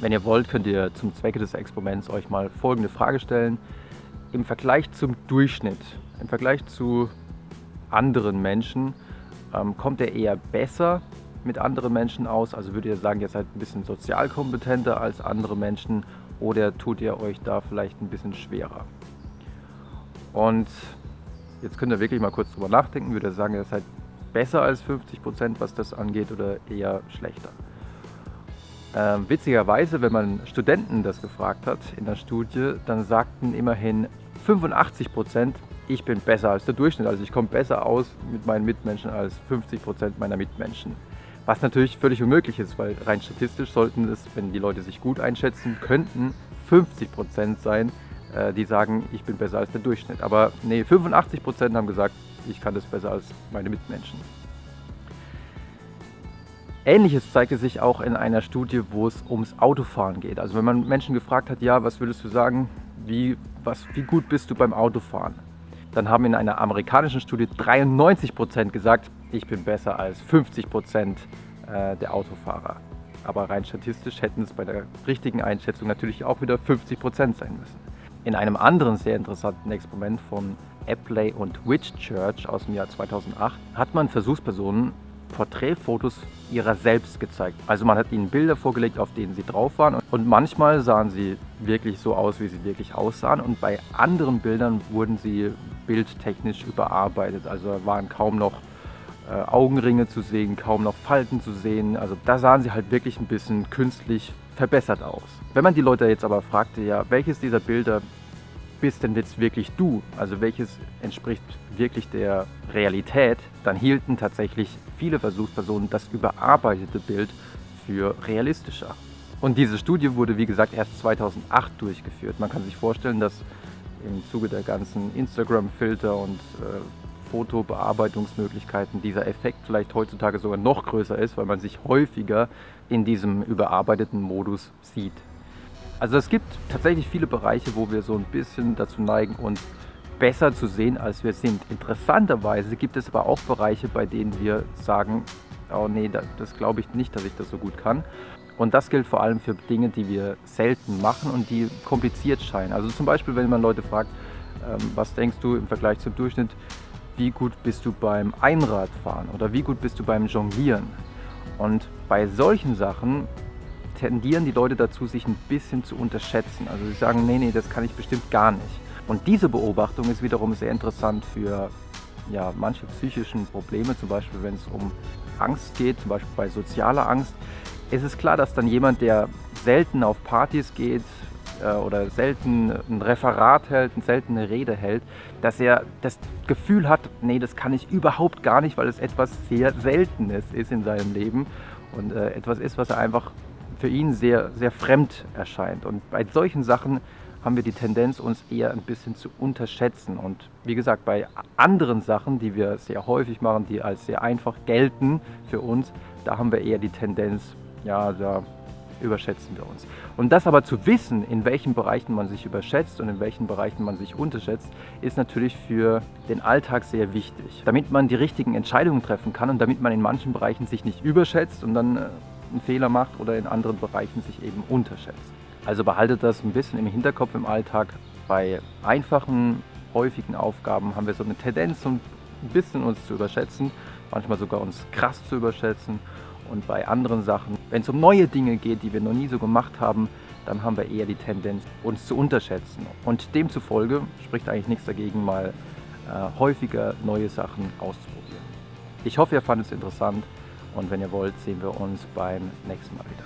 Wenn ihr wollt, könnt ihr zum Zwecke des Experiments euch mal folgende Frage stellen. Im Vergleich zum Durchschnitt, im Vergleich zu anderen Menschen, ähm, kommt er eher besser mit anderen Menschen aus? Also würdet ihr sagen, ihr seid ein bisschen sozial kompetenter als andere Menschen oder tut ihr euch da vielleicht ein bisschen schwerer? Und jetzt könnt ihr wirklich mal kurz drüber nachdenken. Würde ihr sagen, ihr seid besser als 50 Prozent, was das angeht, oder eher schlechter? Ähm, witzigerweise, wenn man Studenten das gefragt hat in der Studie, dann sagten immerhin 85 Prozent, ich bin besser als der Durchschnitt. Also ich komme besser aus mit meinen Mitmenschen als 50 Prozent meiner Mitmenschen. Was natürlich völlig unmöglich ist, weil rein statistisch sollten es, wenn die Leute sich gut einschätzen könnten, 50 Prozent sein, äh, die sagen, ich bin besser als der Durchschnitt. Aber nee, 85 Prozent haben gesagt, ich kann das besser als meine Mitmenschen. Ähnliches zeigte sich auch in einer Studie, wo es ums Autofahren geht. Also wenn man Menschen gefragt hat, ja, was würdest du sagen, wie, was, wie gut bist du beim Autofahren? Dann haben in einer amerikanischen Studie 93 Prozent gesagt, ich bin besser als 50 Prozent äh, der Autofahrer. Aber rein statistisch hätten es bei der richtigen Einschätzung natürlich auch wieder 50 Prozent sein müssen. In einem anderen sehr interessanten Experiment von Apley und Whitchurch aus dem Jahr 2008 hat man Versuchspersonen Porträtfotos ihrer selbst gezeigt. Also man hat ihnen Bilder vorgelegt, auf denen sie drauf waren und manchmal sahen sie wirklich so aus, wie sie wirklich aussahen und bei anderen Bildern wurden sie bildtechnisch überarbeitet. Also waren kaum noch äh, Augenringe zu sehen, kaum noch Falten zu sehen. Also da sahen sie halt wirklich ein bisschen künstlich verbessert aus. Wenn man die Leute jetzt aber fragte, ja, welches dieser Bilder bist denn jetzt wirklich du? Also welches entspricht wirklich der Realität? Dann hielten tatsächlich viele Versuchspersonen das überarbeitete Bild für realistischer. Und diese Studie wurde, wie gesagt, erst 2008 durchgeführt. Man kann sich vorstellen, dass im Zuge der ganzen Instagram-Filter und äh, Fotobearbeitungsmöglichkeiten dieser Effekt vielleicht heutzutage sogar noch größer ist, weil man sich häufiger in diesem überarbeiteten Modus sieht. Also es gibt tatsächlich viele Bereiche, wo wir so ein bisschen dazu neigen, uns besser zu sehen, als wir sind. Interessanterweise gibt es aber auch Bereiche, bei denen wir sagen, oh nee, das, das glaube ich nicht, dass ich das so gut kann. Und das gilt vor allem für Dinge, die wir selten machen und die kompliziert scheinen. Also zum Beispiel, wenn man Leute fragt, ähm, was denkst du im Vergleich zum Durchschnitt, wie gut bist du beim Einradfahren oder wie gut bist du beim Jonglieren? Und bei solchen Sachen tendieren die Leute dazu, sich ein bisschen zu unterschätzen. Also sie sagen, nee, nee, das kann ich bestimmt gar nicht. Und diese Beobachtung ist wiederum sehr interessant für ja, manche psychischen Probleme, zum Beispiel wenn es um Angst geht, zum Beispiel bei sozialer Angst. Es ist klar, dass dann jemand, der selten auf Partys geht äh, oder selten ein Referat hält, eine seltene Rede hält, dass er das Gefühl hat, nee, das kann ich überhaupt gar nicht, weil es etwas sehr Seltenes ist in seinem Leben und äh, etwas ist, was er einfach für ihn sehr, sehr fremd erscheint. Und bei solchen Sachen haben wir die Tendenz, uns eher ein bisschen zu unterschätzen. Und wie gesagt, bei anderen Sachen, die wir sehr häufig machen, die als sehr einfach gelten für uns, da haben wir eher die Tendenz, ja, da überschätzen wir uns. Und das aber zu wissen, in welchen Bereichen man sich überschätzt und in welchen Bereichen man sich unterschätzt, ist natürlich für den Alltag sehr wichtig. Damit man die richtigen Entscheidungen treffen kann und damit man in manchen Bereichen sich nicht überschätzt und dann äh, einen Fehler macht oder in anderen Bereichen sich eben unterschätzt. Also behaltet das ein bisschen im Hinterkopf im Alltag. Bei einfachen, häufigen Aufgaben haben wir so eine Tendenz, so ein bisschen uns zu überschätzen, manchmal sogar uns krass zu überschätzen. Und bei anderen Sachen, wenn es um neue Dinge geht, die wir noch nie so gemacht haben, dann haben wir eher die Tendenz, uns zu unterschätzen. Und demzufolge spricht eigentlich nichts dagegen, mal äh, häufiger neue Sachen auszuprobieren. Ich hoffe, ihr fandet es interessant. Und wenn ihr wollt, sehen wir uns beim nächsten Mal wieder.